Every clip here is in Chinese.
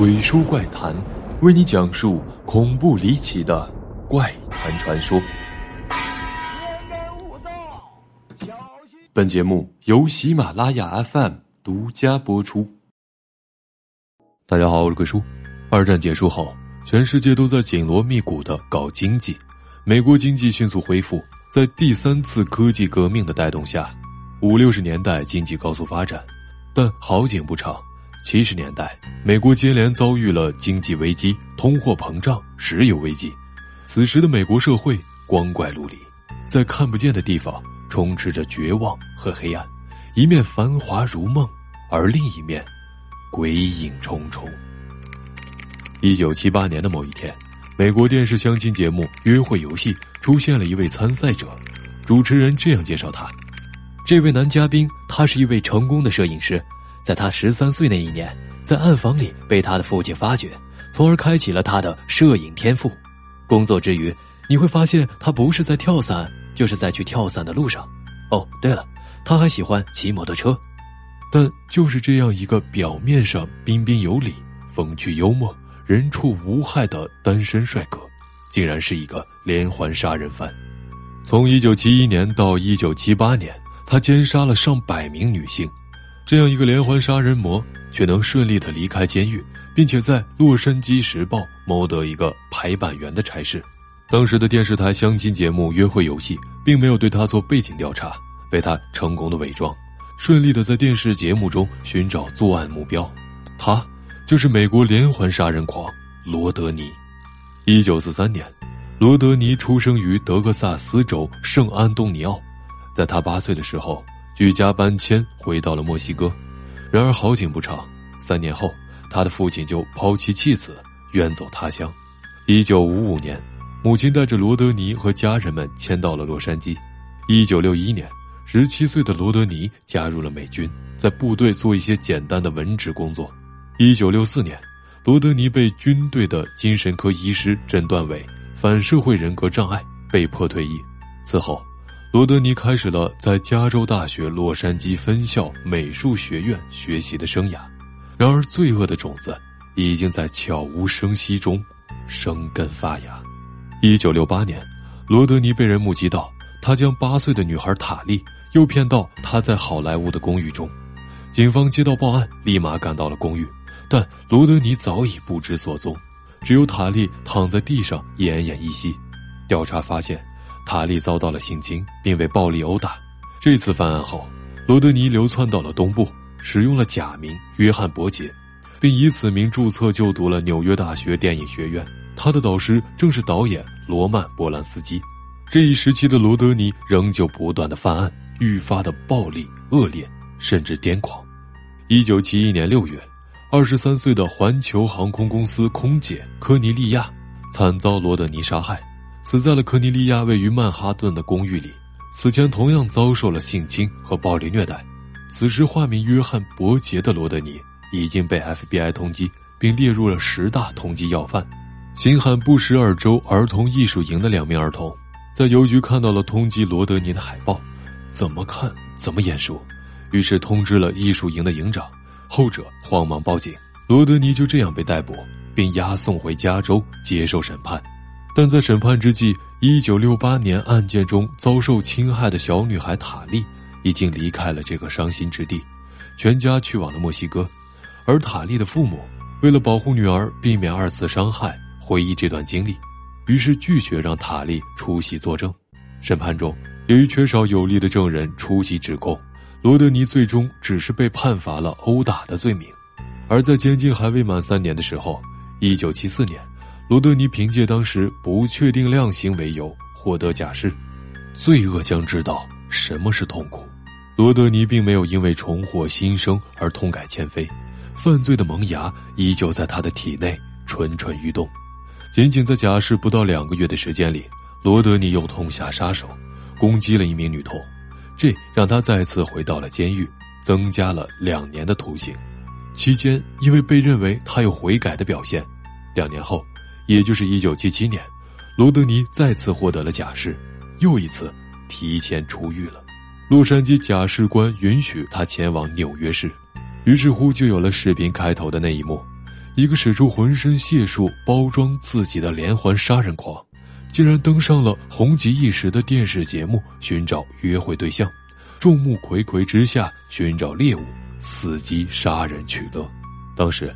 鬼叔怪谈，为你讲述恐怖离奇的怪谈传说。本节目由喜马拉雅 FM 独家播出。大家好，我是鬼叔。二战结束后，全世界都在紧锣密鼓的搞经济，美国经济迅速恢复，在第三次科技革命的带动下，五六十年代经济高速发展，但好景不长。七十年代，美国接连遭遇了经济危机、通货膨胀、石油危机。此时的美国社会光怪陆离，在看不见的地方充斥着绝望和黑暗，一面繁华如梦，而另一面鬼影重重。一九七八年的某一天，美国电视相亲节目《约会游戏》出现了一位参赛者，主持人这样介绍他：这位男嘉宾，他是一位成功的摄影师。在他十三岁那一年，在暗房里被他的父亲发掘，从而开启了他的摄影天赋。工作之余，你会发现他不是在跳伞，就是在去跳伞的路上。哦，对了，他还喜欢骑摩托车。但就是这样一个表面上彬彬有礼、风趣幽默、人畜无害的单身帅哥，竟然是一个连环杀人犯。从一九七一年到一九七八年，他奸杀了上百名女性。这样一个连环杀人魔，却能顺利的离开监狱，并且在《洛杉矶时报》谋得一个排版员的差事。当时的电视台相亲节目《约会游戏》并没有对他做背景调查，被他成功的伪装，顺利的在电视节目中寻找作案目标。他就是美国连环杀人狂罗德尼。一九四三年，罗德尼出生于德克萨斯州圣安东尼奥，在他八岁的时候。举家搬迁回到了墨西哥，然而好景不长，三年后，他的父亲就抛妻弃子，远走他乡。一九五五年，母亲带着罗德尼和家人们迁到了洛杉矶。一九六一年，十七岁的罗德尼加入了美军，在部队做一些简单的文职工作。一九六四年，罗德尼被军队的精神科医师诊断为反社会人格障碍，被迫退役。此后。罗德尼开始了在加州大学洛杉矶分校美术学院学习的生涯，然而罪恶的种子已经在悄无声息中生根发芽。一九六八年，罗德尼被人目击到，他将八岁的女孩塔莉诱骗到他在好莱坞的公寓中。警方接到报案，立马赶到了公寓，但罗德尼早已不知所踪，只有塔莉躺在地上奄奄一息。调查发现。塔利遭到了性侵，并被暴力殴打。这次犯案后，罗德尼流窜到了东部，使用了假名约翰·伯杰，并以此名注册就读了纽约大学电影学院。他的导师正是导演罗曼·波兰斯基。这一时期的罗德尼仍旧不断的犯案，愈发的暴力恶劣，甚至癫狂。一九七一年六月，二十三岁的环球航空公司空姐科尼利亚惨遭罗德尼杀害。死在了科尼利亚位于曼哈顿的公寓里，此前同样遭受了性侵和暴力虐待。此时化名约翰·伯杰的罗德尼已经被 FBI 通缉，并列入了十大通缉要犯。新罕布什尔州儿童艺术营的两名儿童，在邮局看到了通缉罗德尼的海报，怎么看怎么眼熟，于是通知了艺术营的营长，后者慌忙报警，罗德尼就这样被逮捕，并押送回加州接受审判。但在审判之际，一九六八年案件中遭受侵害的小女孩塔莉已经离开了这个伤心之地，全家去往了墨西哥。而塔莉的父母为了保护女儿，避免二次伤害，回忆这段经历，于是拒绝让塔莉出席作证。审判中，由于缺少有力的证人出席指控，罗德尼最终只是被判罚了殴打的罪名。而在监禁还未满三年的时候，一九七四年。罗德尼凭借当时不确定量刑为由获得假释，罪恶将知道什么是痛苦。罗德尼并没有因为重获新生而痛改前非，犯罪的萌芽依旧在他的体内蠢蠢欲动。仅仅在假释不到两个月的时间里，罗德尼又痛下杀手，攻击了一名女童，这让他再次回到了监狱，增加了两年的徒刑。期间，因为被认为他有悔改的表现，两年后。也就是一九七七年，罗德尼再次获得了假释，又一次提前出狱了。洛杉矶假释官允许他前往纽约市，于是乎就有了视频开头的那一幕。一个使出浑身解数包装自己的连环杀人狂，竟然登上了红极一时的电视节目，寻找约会对象，众目睽睽之下寻找猎物，伺机杀人取乐。当时，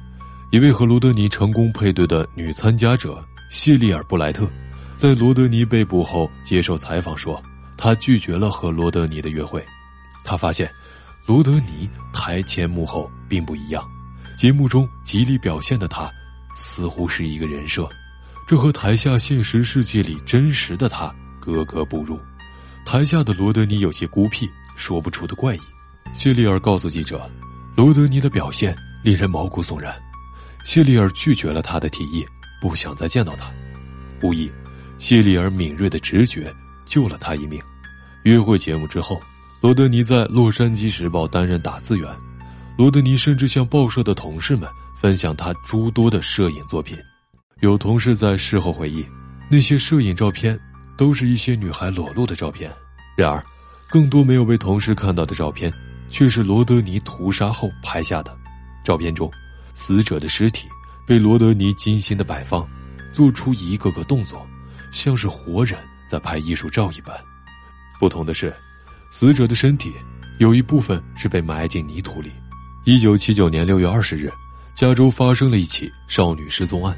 一位和罗德尼成功配对的女参加者谢利尔·布莱特，在罗德尼被捕后接受采访说，她拒绝了和罗德尼的约会。她发现，罗德尼台前幕后并不一样。节目中极力表现的他，似乎是一个人设，这和台下现实世界里真实的他格格不入。台下的罗德尼有些孤僻，说不出的怪异。谢利尔告诉记者，罗德尼的表现令人毛骨悚然。谢利尔拒绝了他的提议，不想再见到他。无疑，谢利尔敏锐的直觉救了他一命。约会节目之后，罗德尼在《洛杉矶时报》担任打字员。罗德尼甚至向报社的同事们分享他诸多的摄影作品。有同事在事后回忆，那些摄影照片都是一些女孩裸露的照片。然而，更多没有被同事看到的照片，却是罗德尼屠杀后拍下的。照片中，死者的尸体被罗德尼精心的摆放，做出一个个动作，像是活人在拍艺术照一般。不同的是，死者的身体有一部分是被埋进泥土里。一九七九年六月二十日，加州发生了一起少女失踪案。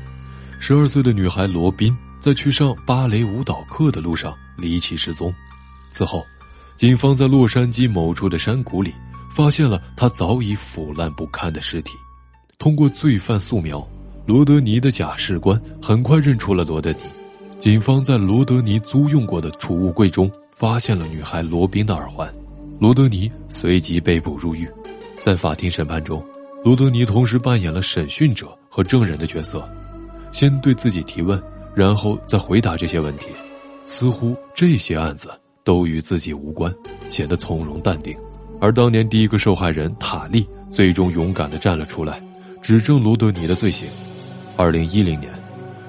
十二岁的女孩罗宾在去上芭蕾舞蹈课的路上离奇失踪。此后，警方在洛杉矶某处的山谷里发现了她早已腐烂不堪的尸体。通过罪犯素描，罗德尼的假释官很快认出了罗德尼。警方在罗德尼租用过的储物柜中发现了女孩罗宾的耳环。罗德尼随即被捕入狱。在法庭审判中，罗德尼同时扮演了审讯者和证人的角色，先对自己提问，然后再回答这些问题。似乎这些案子都与自己无关，显得从容淡定。而当年第一个受害人塔利最终勇敢地站了出来，指证罗德尼的罪行。二零一零年，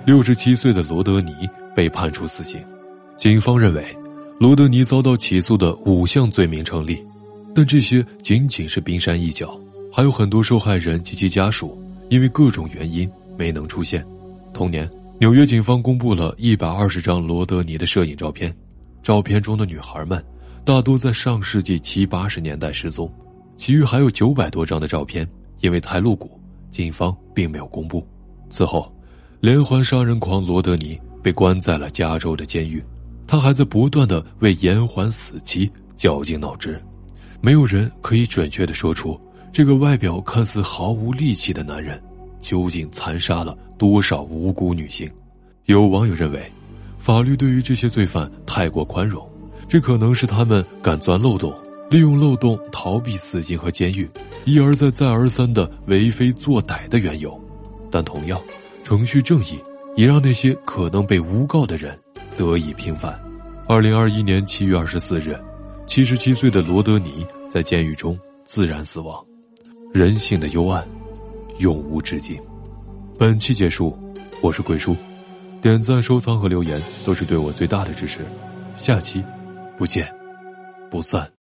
六十七岁的罗德尼被判处死刑。警方认为，罗德尼遭到起诉的五项罪名成立。但这些仅仅是冰山一角，还有很多受害人及其家属因为各种原因没能出现。同年，纽约警方公布了一百二十张罗德尼的摄影照片，照片中的女孩们大多在上世纪七八十年代失踪，其余还有九百多张的照片因为太露骨，警方并没有公布。此后，连环杀人狂罗德尼被关在了加州的监狱，他还在不断的为延缓死期绞尽脑汁。没有人可以准确的说出，这个外表看似毫无力气的男人，究竟残杀了多少无辜女性。有网友认为，法律对于这些罪犯太过宽容，这可能是他们敢钻漏洞，利用漏洞逃避死刑和监狱，一而再再而三的为非作歹的缘由。但同样，程序正义也让那些可能被诬告的人得以平反。二零二一年七月二十四日。七十七岁的罗德尼在监狱中自然死亡，人性的幽暗，永无止境。本期结束，我是鬼叔，点赞、收藏和留言都是对我最大的支持。下期不见不散。